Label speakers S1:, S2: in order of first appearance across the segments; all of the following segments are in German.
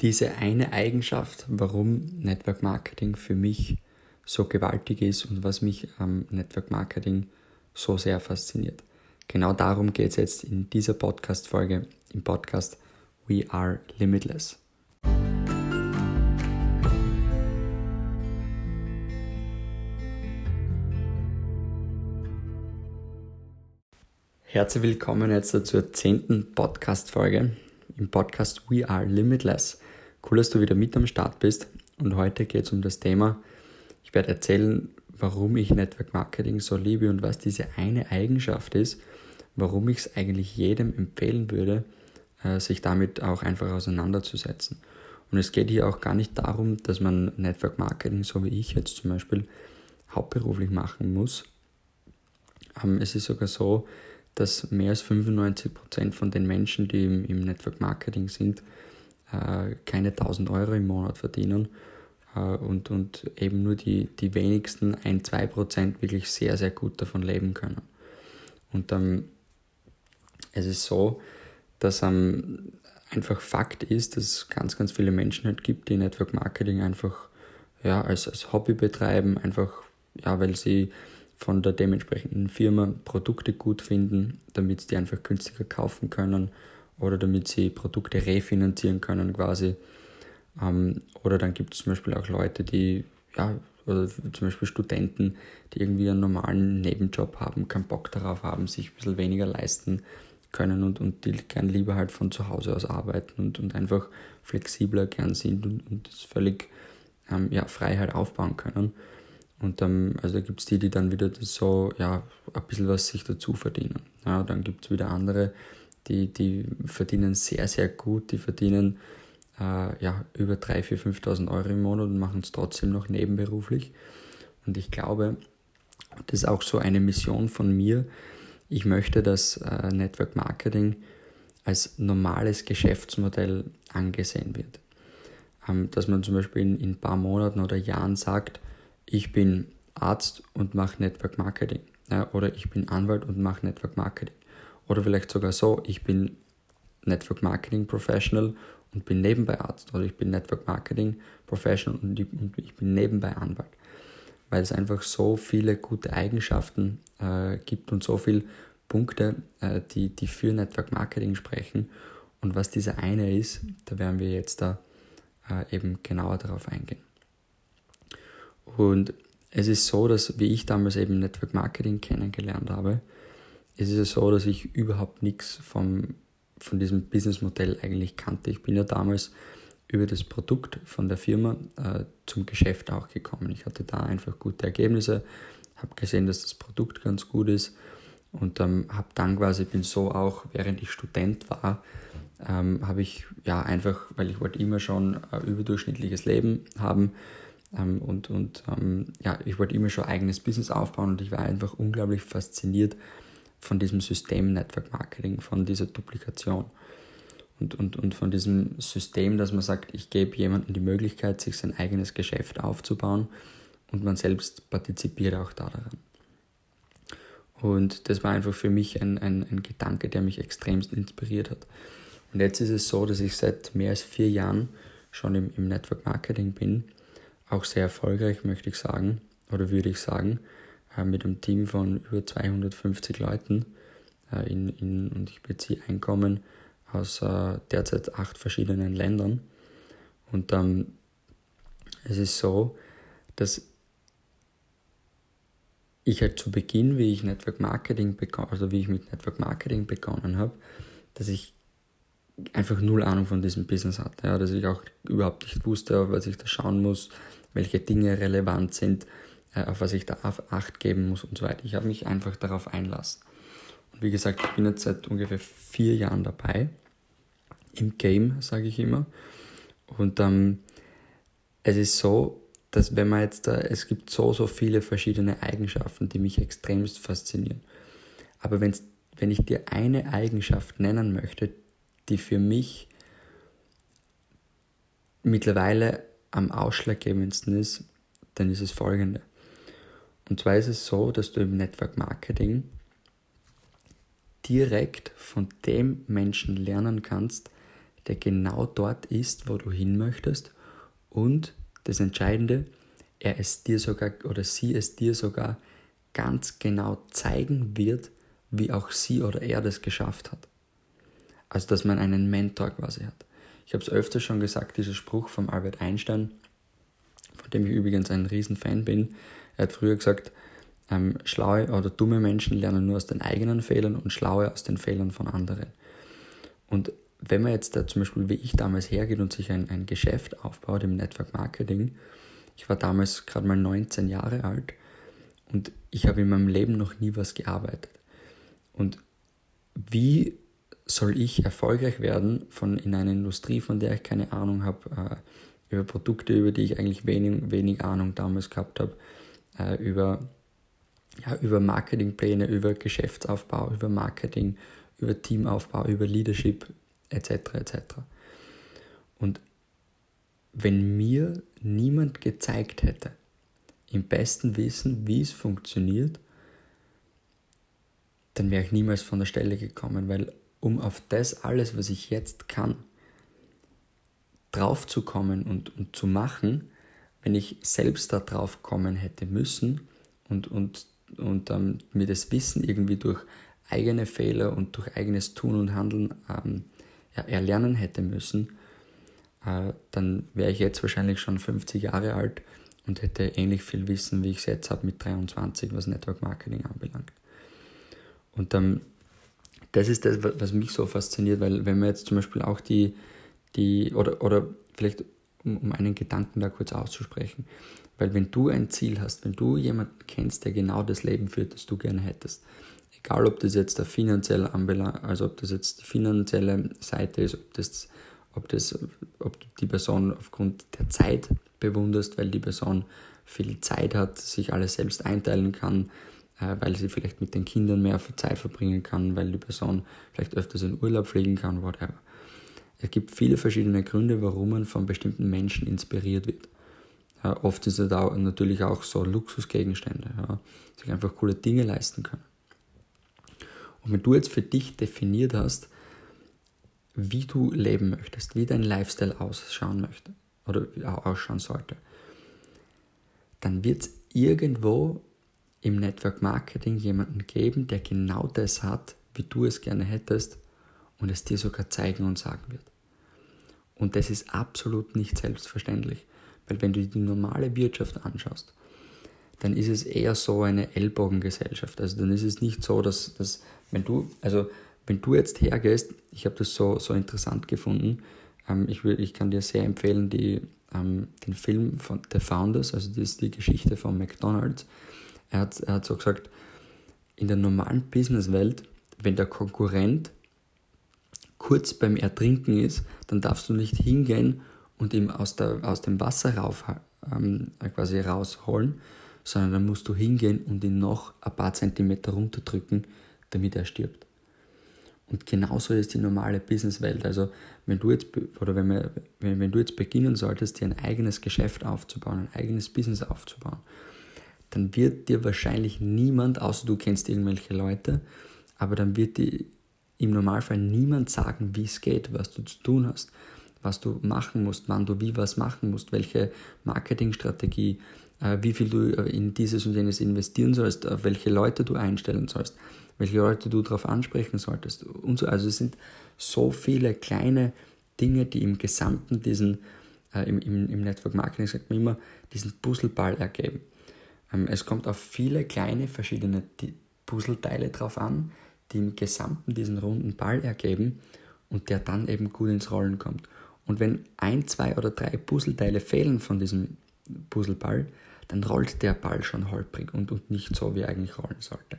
S1: diese eine Eigenschaft, warum Network Marketing für mich so gewaltig ist und was mich am Network Marketing so sehr fasziniert. Genau darum geht es jetzt in dieser Podcast-Folge im Podcast We Are Limitless. Herzlich willkommen jetzt zur zehnten Podcast-Folge im Podcast We Are Limitless. Cool, dass du wieder mit am Start bist und heute geht es um das Thema, ich werde erzählen, warum ich Network Marketing so liebe und was diese eine Eigenschaft ist, warum ich es eigentlich jedem empfehlen würde, äh, sich damit auch einfach auseinanderzusetzen. Und es geht hier auch gar nicht darum, dass man Network Marketing, so wie ich jetzt zum Beispiel, hauptberuflich machen muss. Ähm, es ist sogar so, dass mehr als 95% von den Menschen, die im, im Network Marketing sind, äh, keine 1000 Euro im Monat verdienen äh, und, und eben nur die, die wenigsten, ein, zwei Prozent, wirklich sehr, sehr gut davon leben können. Und ähm, es ist so, dass ähm, einfach Fakt ist, dass es ganz, ganz viele Menschen halt gibt, die Network Marketing einfach ja, als, als Hobby betreiben, einfach ja, weil sie von der dementsprechenden Firma Produkte gut finden, damit sie die einfach günstiger kaufen können oder damit sie Produkte refinanzieren können quasi. Ähm, oder dann gibt es zum Beispiel auch Leute, die, ja, oder zum Beispiel Studenten, die irgendwie einen normalen Nebenjob haben, keinen Bock darauf haben, sich ein bisschen weniger leisten können und, und die gern lieber halt von zu Hause aus arbeiten und, und einfach flexibler gern sind und, und das völlig ähm, ja, Freiheit aufbauen können. Und dann, also da gibt es die, die dann wieder so, ja, ein bisschen was sich dazu verdienen. Ja, dann gibt es wieder andere, die, die verdienen sehr, sehr gut, die verdienen äh, ja, über 3.000, 4.000, 5.000 Euro im Monat und machen es trotzdem noch nebenberuflich. Und ich glaube, das ist auch so eine Mission von mir. Ich möchte, dass äh, Network Marketing als normales Geschäftsmodell angesehen wird. Ähm, dass man zum Beispiel in, in ein paar Monaten oder Jahren sagt, ich bin Arzt und mache Network Marketing. Ja, oder ich bin Anwalt und mache Network Marketing. Oder vielleicht sogar so, ich bin Network Marketing Professional und bin nebenbei Arzt. Oder ich bin Network Marketing Professional und ich bin nebenbei Anwalt. Weil es einfach so viele gute Eigenschaften äh, gibt und so viele Punkte, äh, die, die für Network Marketing sprechen. Und was dieser eine ist, da werden wir jetzt da äh, eben genauer darauf eingehen. Und es ist so, dass wie ich damals eben Network Marketing kennengelernt habe, es ist ja so, dass ich überhaupt nichts vom, von diesem Businessmodell eigentlich kannte. Ich bin ja damals über das Produkt von der Firma äh, zum Geschäft auch gekommen. Ich hatte da einfach gute Ergebnisse, habe gesehen, dass das Produkt ganz gut ist und ähm, habe dann quasi, bin so auch, während ich Student war, ähm, habe ich ja einfach, weil ich wollte immer schon ein überdurchschnittliches Leben haben, ähm, und und ähm, ja, ich wollte immer schon ein eigenes Business aufbauen und ich war einfach unglaublich fasziniert von diesem System Network Marketing, von dieser Duplikation und, und, und von diesem System, dass man sagt, ich gebe jemandem die Möglichkeit, sich sein eigenes Geschäft aufzubauen und man selbst partizipiert auch daran. Und das war einfach für mich ein, ein, ein Gedanke, der mich extremst inspiriert hat. Und jetzt ist es so, dass ich seit mehr als vier Jahren schon im, im Network Marketing bin auch sehr erfolgreich, möchte ich sagen, oder würde ich sagen, mit einem Team von über 250 Leuten äh, in, in, und ich beziehe Einkommen aus äh, derzeit acht verschiedenen Ländern. Und ähm, es ist so, dass ich halt zu Beginn, wie ich Network Marketing also wie ich mit Network Marketing begonnen habe, dass ich einfach null Ahnung von diesem Business hatte. Ja, dass ich auch überhaupt nicht wusste, was ich da schauen muss, welche Dinge relevant sind, äh, auf was ich da Acht geben muss und so weiter. Ich habe mich einfach darauf einlassen. Und wie gesagt, ich bin jetzt seit ungefähr vier Jahren dabei, im Game, sage ich immer. Und ähm, es ist so, dass wenn man jetzt da, es gibt so, so viele verschiedene Eigenschaften, die mich extremst faszinieren. Aber wenn's, wenn ich dir eine Eigenschaft nennen möchte, die für mich mittlerweile am ausschlaggebendsten ist, dann ist es folgende. Und zwar ist es so, dass du im Network Marketing direkt von dem Menschen lernen kannst, der genau dort ist, wo du hin möchtest und das Entscheidende, er es dir sogar oder sie es dir sogar ganz genau zeigen wird, wie auch sie oder er das geschafft hat. Also dass man einen Mentor quasi hat. Ich habe es öfter schon gesagt, dieser Spruch von Albert Einstein, von dem ich übrigens ein Riesenfan bin. Er hat früher gesagt, ähm, schlaue oder dumme Menschen lernen nur aus den eigenen Fehlern und schlaue aus den Fehlern von anderen. Und wenn man jetzt da zum Beispiel, wie ich damals hergeht und sich ein, ein Geschäft aufbaut im Network Marketing, ich war damals gerade mal 19 Jahre alt und ich habe in meinem Leben noch nie was gearbeitet. Und wie soll ich erfolgreich werden von in einer Industrie, von der ich keine Ahnung habe, äh, über Produkte, über die ich eigentlich wenig, wenig Ahnung damals gehabt habe, äh, über, ja, über Marketingpläne, über Geschäftsaufbau, über Marketing, über Teamaufbau, über Leadership etc. etc. Und wenn mir niemand gezeigt hätte, im besten Wissen, wie es funktioniert, dann wäre ich niemals von der Stelle gekommen, weil um auf das alles, was ich jetzt kann, draufzukommen und, und zu machen, wenn ich selbst da drauf kommen hätte müssen und, und, und ähm, mir das Wissen irgendwie durch eigene Fehler und durch eigenes Tun und Handeln ähm, ja, erlernen hätte müssen, äh, dann wäre ich jetzt wahrscheinlich schon 50 Jahre alt und hätte ähnlich viel Wissen, wie ich es jetzt habe mit 23, was Network Marketing anbelangt. Und ähm, das ist das, was mich so fasziniert, weil wenn man jetzt zum Beispiel auch die, die oder, oder vielleicht um, um einen Gedanken da kurz auszusprechen, weil wenn du ein Ziel hast, wenn du jemanden kennst, der genau das Leben führt, das du gerne hättest, egal ob das jetzt der finanzielle anbelangt, also ob das jetzt die finanzielle Seite ist, ob das, ob das, ob du die Person aufgrund der Zeit bewunderst, weil die Person viel Zeit hat, sich alles selbst einteilen kann, äh, weil sie vielleicht mit den Kindern mehr Zeit verbringen kann, weil die Person vielleicht öfters in Urlaub fliegen kann, whatever. Es gibt viele verschiedene Gründe, warum man von bestimmten Menschen inspiriert wird. Ja, oft sind es da natürlich auch so Luxusgegenstände, ja, sich einfach coole Dinge leisten können. Und wenn du jetzt für dich definiert hast, wie du leben möchtest, wie dein Lifestyle ausschauen möchte oder ausschauen sollte, dann wird es irgendwo im Network Marketing jemanden geben, der genau das hat, wie du es gerne hättest und es dir sogar zeigen und sagen wird. Und das ist absolut nicht selbstverständlich, weil wenn du die normale Wirtschaft anschaust, dann ist es eher so eine Ellbogengesellschaft. Also dann ist es nicht so, dass, dass wenn du, also wenn du jetzt hergehst, ich habe das so, so interessant gefunden, ähm, ich, will, ich kann dir sehr empfehlen, die, ähm, den Film von The Founders, also das ist die Geschichte von McDonald's, er hat, er hat so gesagt, in der normalen Businesswelt, wenn der Konkurrent kurz beim Ertrinken ist, dann darfst du nicht hingehen und ihn aus, der, aus dem Wasser rauf, ähm, quasi rausholen, sondern dann musst du hingehen und ihn noch ein paar Zentimeter runterdrücken, damit er stirbt. Und genauso ist die normale Businesswelt. Also wenn du jetzt oder wenn, wir, wenn, wenn du jetzt beginnen solltest, dir ein eigenes Geschäft aufzubauen, ein eigenes Business aufzubauen, dann wird dir wahrscheinlich niemand, außer du kennst irgendwelche Leute, aber dann wird dir im Normalfall niemand sagen, wie es geht, was du zu tun hast, was du machen musst, wann du wie was machen musst, welche Marketingstrategie, äh, wie viel du in dieses und jenes investieren sollst, auf welche Leute du einstellen sollst, welche Leute du darauf ansprechen solltest und so. Also es sind so viele kleine Dinge, die im Gesamten diesen, äh, im, im, im Network Marketing sagt man immer, diesen Puzzleball ergeben. Ähm, es kommt auf viele kleine verschiedene Puzzleteile drauf an, die im Gesamten diesen runden Ball ergeben und der dann eben gut ins Rollen kommt. Und wenn ein, zwei oder drei Puzzleteile fehlen von diesem Puzzleball, dann rollt der Ball schon holprig und, und nicht so, wie er eigentlich rollen sollte.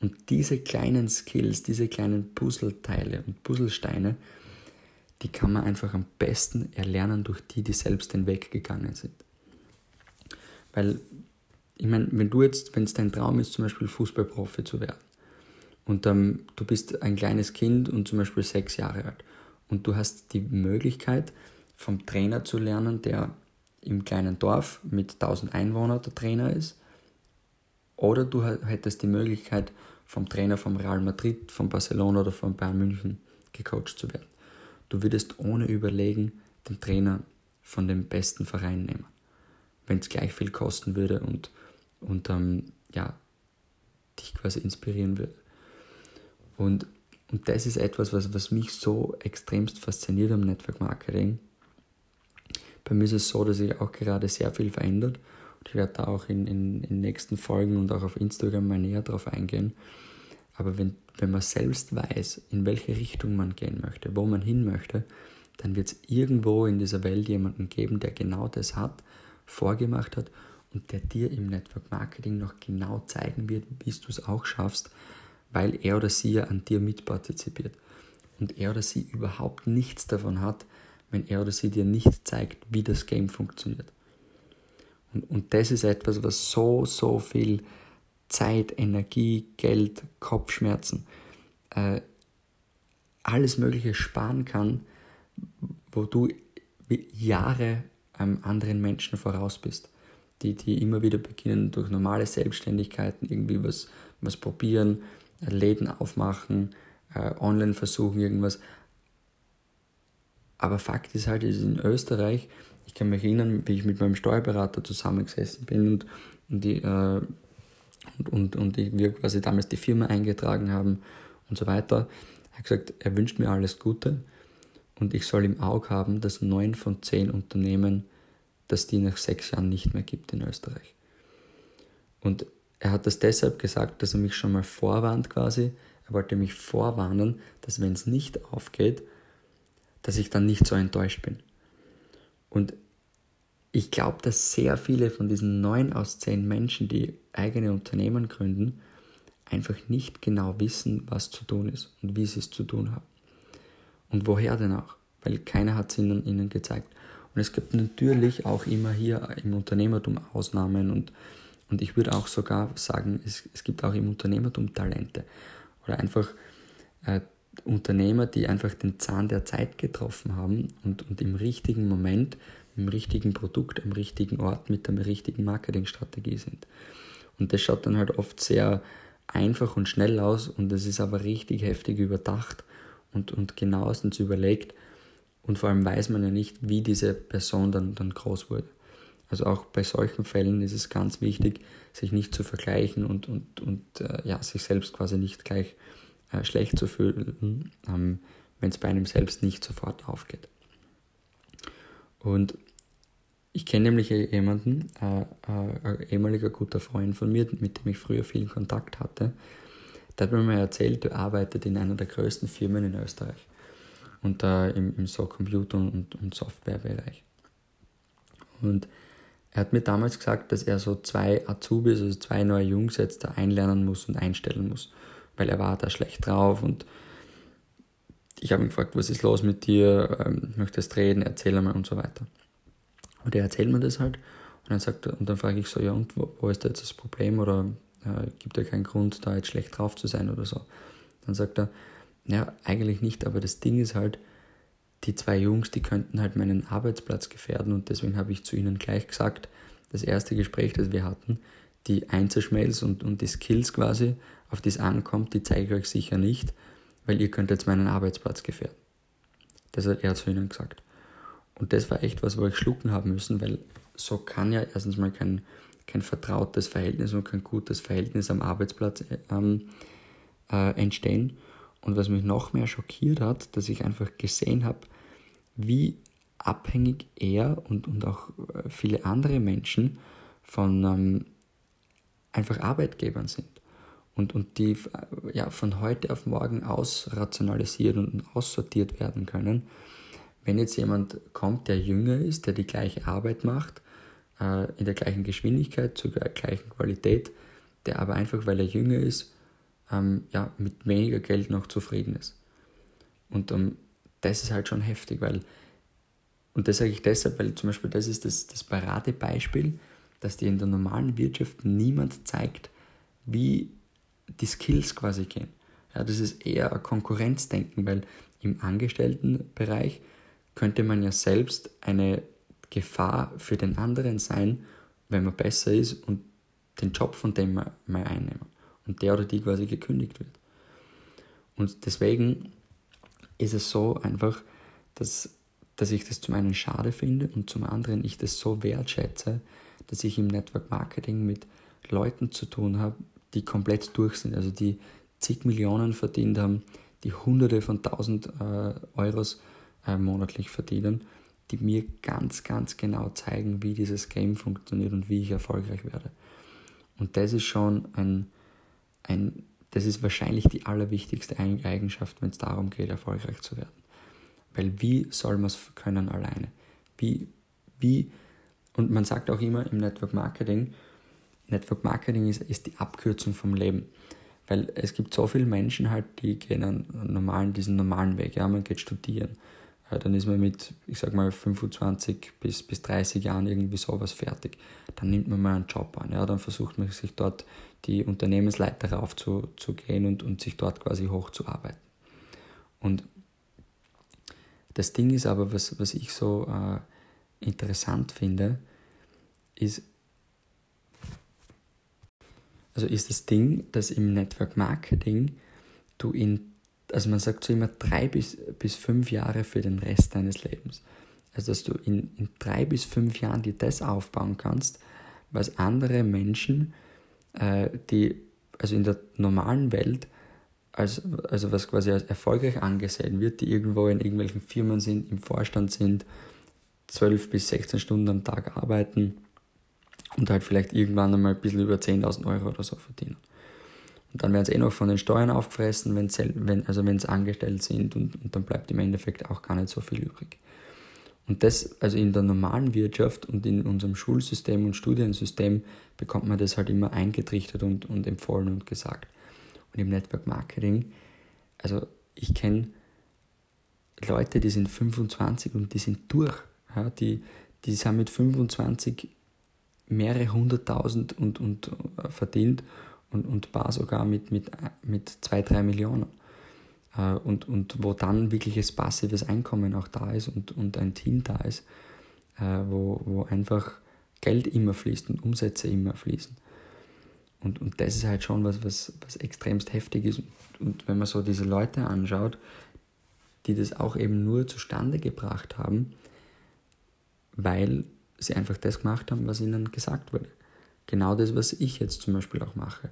S1: Und diese kleinen Skills, diese kleinen Puzzleteile und Puzzlesteine, die kann man einfach am besten erlernen durch die, die selbst den Weg gegangen sind. Weil ich meine, wenn du jetzt, wenn es dein Traum ist, zum Beispiel Fußballprofi zu werden, und ähm, du bist ein kleines Kind und zum Beispiel sechs Jahre alt, und du hast die Möglichkeit, vom Trainer zu lernen, der im kleinen Dorf mit 1000 Einwohnern der Trainer ist, oder du hättest die Möglichkeit, vom Trainer vom Real Madrid, von Barcelona oder von Bayern München gecoacht zu werden. du würdest ohne Überlegen den Trainer von dem besten Verein nehmen, wenn es gleich viel kosten würde und, und ähm, ja, dich quasi inspirieren würde. Und, und das ist etwas, was, was mich so extremst fasziniert am Network Marketing. Bei mir ist es so, dass sich auch gerade sehr viel verändert. Und ich werde da auch in, in, in nächsten Folgen und auch auf Instagram mal näher drauf eingehen. Aber wenn, wenn man selbst weiß, in welche Richtung man gehen möchte, wo man hin möchte, dann wird es irgendwo in dieser Welt jemanden geben, der genau das hat, vorgemacht hat und der dir im Network Marketing noch genau zeigen wird, wie du es auch schaffst, weil er oder sie ja an dir mitpartizipiert und er oder sie überhaupt nichts davon hat, wenn er oder sie dir nicht zeigt, wie das Game funktioniert. Und, und das ist etwas, was so, so viel Zeit, Energie, Geld, Kopfschmerzen, äh, alles Mögliche sparen kann, wo du Jahre ähm, anderen Menschen voraus bist, die, die immer wieder beginnen, durch normale Selbstständigkeiten irgendwie was, was probieren, Läden aufmachen, äh, online versuchen, irgendwas. Aber Fakt ist halt, ist in Österreich, ich kann mich erinnern, wie ich mit meinem Steuerberater zusammengesessen bin und, und, die, äh, und, und, und wir quasi damals die Firma eingetragen haben und so weiter. Er hat gesagt, er wünscht mir alles Gute und ich soll im Auge haben, dass neun von zehn Unternehmen, dass die nach sechs Jahren nicht mehr gibt in Österreich. Und er hat das deshalb gesagt, dass er mich schon mal vorwarnt quasi. Er wollte mich vorwarnen, dass wenn es nicht aufgeht, dass ich dann nicht so enttäuscht bin. Und ich glaube, dass sehr viele von diesen neun aus zehn Menschen, die eigene Unternehmen gründen, einfach nicht genau wissen, was zu tun ist und wie sie es zu tun haben. Und woher denn auch? Weil keiner hat es ihnen, ihnen gezeigt. Und es gibt natürlich auch immer hier im Unternehmertum Ausnahmen und, und ich würde auch sogar sagen, es, es gibt auch im Unternehmertum Talente. Oder einfach äh, Unternehmer, die einfach den Zahn der Zeit getroffen haben und, und im richtigen Moment, im richtigen Produkt, am richtigen Ort mit der richtigen Marketingstrategie sind. Und das schaut dann halt oft sehr einfach und schnell aus und es ist aber richtig heftig überdacht und, und genauestens überlegt. Und vor allem weiß man ja nicht, wie diese Person dann, dann groß wurde. Also auch bei solchen Fällen ist es ganz wichtig, sich nicht zu vergleichen und, und, und äh, ja, sich selbst quasi nicht gleich äh, schlecht zu fühlen, ähm, wenn es bei einem selbst nicht sofort aufgeht. Und ich kenne nämlich jemanden, äh, äh, ein ehemaliger guter Freund von mir, mit dem ich früher viel Kontakt hatte, der hat mir mal erzählt, er arbeitet in einer der größten Firmen in Österreich und da im, im so Computer- und, und Softwarebereich. Und er hat mir damals gesagt, dass er so zwei Azubis, also zwei neue Jungs jetzt da einlernen muss und einstellen muss weil er war da schlecht drauf und ich habe ihn gefragt, was ist los mit dir, ähm, möchtest reden, erzähl mal und so weiter. Und er erzählt mir das halt und dann sagt und dann frage ich so, ja und wo, wo ist da jetzt das Problem oder äh, gibt er keinen Grund, da jetzt schlecht drauf zu sein oder so. Dann sagt er, ja, eigentlich nicht, aber das Ding ist halt, die zwei Jungs, die könnten halt meinen Arbeitsplatz gefährden und deswegen habe ich zu ihnen gleich gesagt, das erste Gespräch, das wir hatten, die Einzelschmelz und, und die Skills quasi, auf die es ankommt, die zeige ich euch sicher nicht, weil ihr könnt jetzt meinen Arbeitsplatz gefährden. Das hat er zu ihnen gesagt. Und das war echt was, wo ich schlucken haben müssen, weil so kann ja erstens mal kein, kein vertrautes Verhältnis und kein gutes Verhältnis am Arbeitsplatz ähm, äh, entstehen. Und was mich noch mehr schockiert hat, dass ich einfach gesehen habe, wie abhängig er und, und auch äh, viele andere Menschen von ähm, einfach Arbeitgebern sind und, und die ja, von heute auf morgen ausrationalisiert und aussortiert werden können. Wenn jetzt jemand kommt, der jünger ist, der die gleiche Arbeit macht, äh, in der gleichen Geschwindigkeit, zur gleichen Qualität, der aber einfach, weil er jünger ist, ähm, ja, mit weniger Geld noch zufrieden ist. Und ähm, das ist halt schon heftig, weil, und das sage ich deshalb, weil zum Beispiel das ist das, das Paradebeispiel, dass dir in der normalen Wirtschaft niemand zeigt, wie die Skills quasi gehen. Ja, das ist eher ein Konkurrenzdenken, weil im Angestelltenbereich könnte man ja selbst eine Gefahr für den anderen sein, wenn man besser ist und den Job von dem mal einnehmen und der oder die quasi gekündigt wird. Und deswegen ist es so einfach, dass, dass ich das zum einen schade finde und zum anderen ich das so wertschätze, dass ich im Network Marketing mit Leuten zu tun habe, die komplett durch sind, also die zig Millionen verdient haben, die Hunderte von tausend äh, Euros äh, monatlich verdienen, die mir ganz, ganz genau zeigen, wie dieses Game funktioniert und wie ich erfolgreich werde. Und das ist schon ein, ein das ist wahrscheinlich die allerwichtigste Eigenschaft, wenn es darum geht, erfolgreich zu werden. Weil wie soll man es können alleine? Wie, wie, und man sagt auch immer im Network Marketing, Network Marketing ist, ist die Abkürzung vom Leben. Weil es gibt so viele Menschen halt, die gehen einen normalen, diesen normalen Weg. Ja, man geht studieren. Dann ist man mit, ich sag mal, 25 bis, bis 30 Jahren irgendwie sowas fertig. Dann nimmt man mal einen Job an. Ja, dann versucht man sich dort die Unternehmensleiter raufzugehen und, und sich dort quasi hochzuarbeiten. Und das Ding ist aber, was, was ich so äh, interessant finde, ist, also ist das Ding, dass im Network Marketing du in, also man sagt so immer drei bis, bis fünf Jahre für den Rest deines Lebens. Also dass du in, in drei bis fünf Jahren dir das aufbauen kannst, was andere Menschen, äh, die also in der normalen Welt, als, also was quasi als erfolgreich angesehen wird, die irgendwo in irgendwelchen Firmen sind, im Vorstand sind, 12 bis 16 Stunden am Tag arbeiten und halt vielleicht irgendwann einmal ein bisschen über 10.000 Euro oder so verdienen. Und dann werden sie eh noch von den Steuern aufgefressen, wenn, wenn, also wenn sie angestellt sind und, und dann bleibt im Endeffekt auch gar nicht so viel übrig. Und das, also in der normalen Wirtschaft und in unserem Schulsystem und Studiensystem bekommt man das halt immer eingetrichtert und, und empfohlen und gesagt. Und im Network Marketing, also ich kenne Leute, die sind 25 und die sind durch. Ja, die, die haben mit 25 mehrere hunderttausend und, und äh, verdient und, und Bar sogar mit, mit, mit zwei, drei Millionen. Äh, und, und wo dann wirkliches passives Einkommen auch da ist und, und ein Team da ist, äh, wo, wo einfach Geld immer fließt und Umsätze immer fließen. Und, und das ist halt schon was, was, was extremst heftig ist. Und wenn man so diese Leute anschaut, die das auch eben nur zustande gebracht haben, weil sie einfach das gemacht haben, was ihnen gesagt wurde. Genau das, was ich jetzt zum Beispiel auch mache,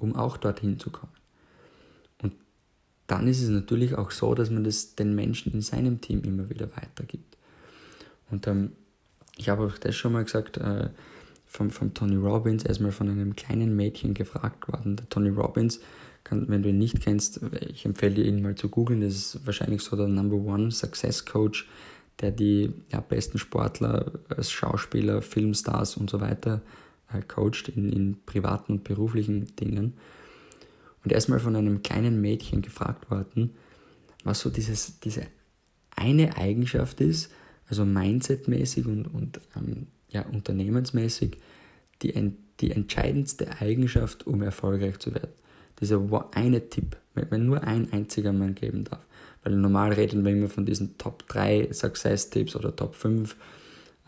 S1: um auch dorthin zu kommen. Und dann ist es natürlich auch so, dass man das den Menschen in seinem Team immer wieder weitergibt. Und ähm, ich habe auch das schon mal gesagt, äh, vom, vom Tony Robbins, erstmal von einem kleinen Mädchen gefragt worden. Der Tony Robbins, kann, wenn du ihn nicht kennst, ich empfehle dir ihn mal zu googeln, das ist wahrscheinlich so der Number One Success Coach der die ja, besten Sportler als Schauspieler, Filmstars und so weiter äh, coacht in, in privaten und beruflichen Dingen. Und er ist mal von einem kleinen Mädchen gefragt worden, was so dieses, diese eine Eigenschaft ist, also mindsetmäßig und, und ähm, ja, unternehmensmäßig, die, die entscheidendste Eigenschaft, um erfolgreich zu werden. Dieser eine Tipp, wenn man nur ein einziger Mann geben darf. Weil normal reden wir immer von diesen Top 3 Success-Tipps oder Top 5.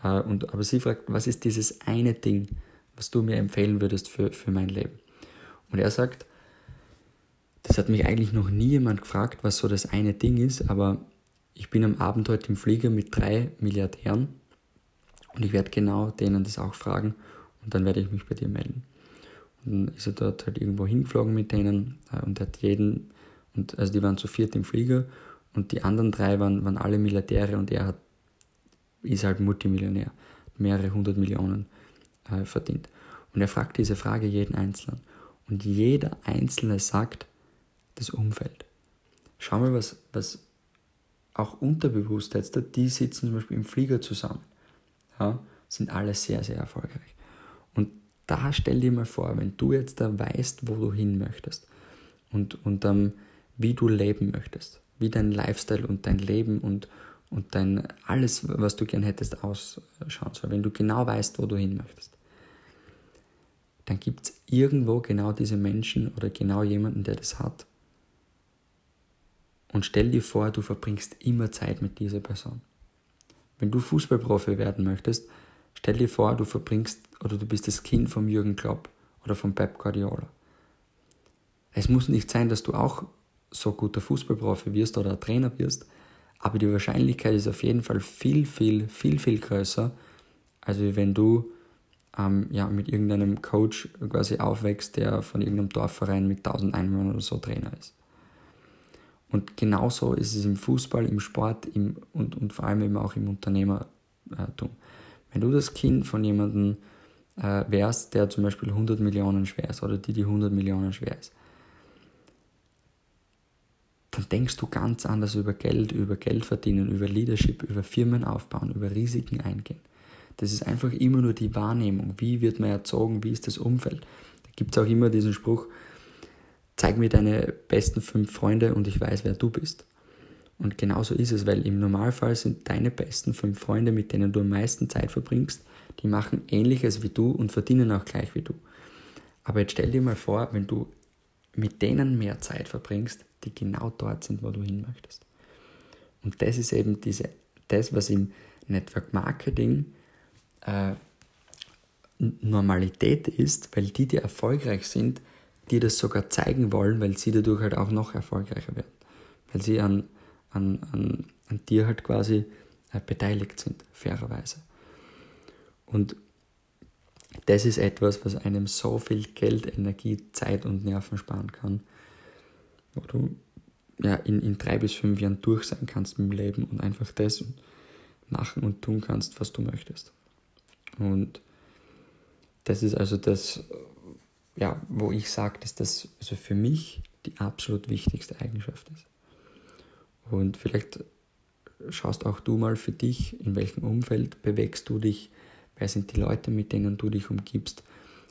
S1: Äh, und, aber sie fragt, was ist dieses eine Ding, was du mir empfehlen würdest für, für mein Leben? Und er sagt, das hat mich eigentlich noch nie jemand gefragt, was so das eine Ding ist, aber ich bin am Abend heute im Flieger mit drei Milliardären und ich werde genau denen das auch fragen und dann werde ich mich bei dir melden. Und dann ist er dort halt irgendwo hingeflogen mit denen äh, und hat jeden und also die waren zu viert im Flieger und die anderen drei waren, waren alle Milliardäre und er hat, ist halt Multimillionär, mehrere hundert Millionen äh, verdient. Und er fragt diese Frage jeden Einzelnen. Und jeder Einzelne sagt, das Umfeld. Schau mal, was, was auch unterbewusst jetzt, die sitzen zum Beispiel im Flieger zusammen, ja, sind alle sehr, sehr erfolgreich. Und da stell dir mal vor, wenn du jetzt da weißt, wo du hin möchtest und, und ähm, wie du leben möchtest, wie dein Lifestyle und dein Leben und, und dein alles, was du gern hättest, ausschauen soll. Wenn du genau weißt, wo du hin möchtest, dann gibt es irgendwo genau diese Menschen oder genau jemanden, der das hat. Und stell dir vor, du verbringst immer Zeit mit dieser Person. Wenn du Fußballprofi werden möchtest, stell dir vor, du verbringst oder du bist das Kind von Jürgen Klopp oder von Pep Guardiola. Es muss nicht sein, dass du auch so guter Fußballprofi wirst oder Trainer wirst, aber die Wahrscheinlichkeit ist auf jeden Fall viel, viel, viel, viel größer, als wenn du ähm, ja, mit irgendeinem Coach quasi aufwächst, der von irgendeinem Dorfverein mit 1000 Einwohnern oder so Trainer ist. Und genauso ist es im Fußball, im Sport im, und, und vor allem eben auch im Unternehmertum. Wenn du das Kind von jemandem äh, wärst, der zum Beispiel 100 Millionen schwer ist oder die, die 100 Millionen schwer ist, dann denkst du ganz anders über Geld, über Geld verdienen, über Leadership, über Firmen aufbauen, über Risiken eingehen. Das ist einfach immer nur die Wahrnehmung. Wie wird man erzogen? Wie ist das Umfeld? Da gibt es auch immer diesen Spruch, zeig mir deine besten fünf Freunde und ich weiß, wer du bist. Und genauso ist es, weil im Normalfall sind deine besten fünf Freunde, mit denen du am meisten Zeit verbringst, die machen ähnliches wie du und verdienen auch gleich wie du. Aber jetzt stell dir mal vor, wenn du mit denen mehr Zeit verbringst, die genau dort sind, wo du hin möchtest. Und das ist eben diese, das, was im Network Marketing äh, Normalität ist, weil die, die erfolgreich sind, die das sogar zeigen wollen, weil sie dadurch halt auch noch erfolgreicher werden. Weil sie an, an, an, an dir halt quasi äh, beteiligt sind, fairerweise. Und das ist etwas, was einem so viel Geld, Energie, Zeit und Nerven sparen kann, wo du ja, in, in drei bis fünf Jahren durch sein kannst dem Leben und einfach das machen und tun kannst, was du möchtest. Und das ist also das, ja, wo ich sage, dass das also für mich die absolut wichtigste Eigenschaft ist. Und vielleicht schaust auch du mal für dich, in welchem Umfeld bewegst du dich, wer sind die Leute, mit denen du dich umgibst,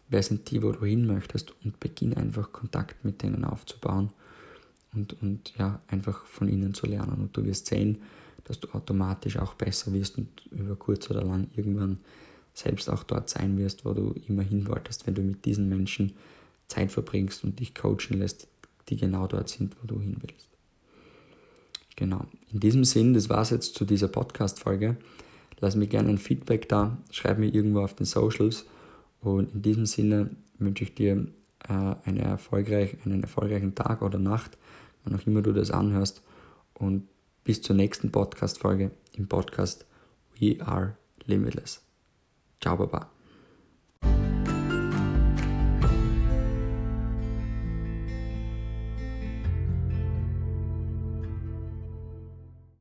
S1: wer sind die, wo du hin möchtest und beginn einfach Kontakt mit denen aufzubauen und, und ja, einfach von ihnen zu lernen. Und du wirst sehen, dass du automatisch auch besser wirst und über kurz oder lang irgendwann selbst auch dort sein wirst, wo du immer hin wolltest, wenn du mit diesen Menschen Zeit verbringst und dich coachen lässt, die genau dort sind, wo du hin willst. Genau. In diesem Sinn, das war es jetzt zu dieser Podcast-Folge. Lass mir gerne ein Feedback da, schreib mir irgendwo auf den Socials und in diesem Sinne wünsche ich dir äh, eine erfolgreich, einen erfolgreichen Tag oder Nacht, wann auch immer du das anhörst und bis zur nächsten Podcast-Folge im Podcast We Are Limitless. 加爸爸。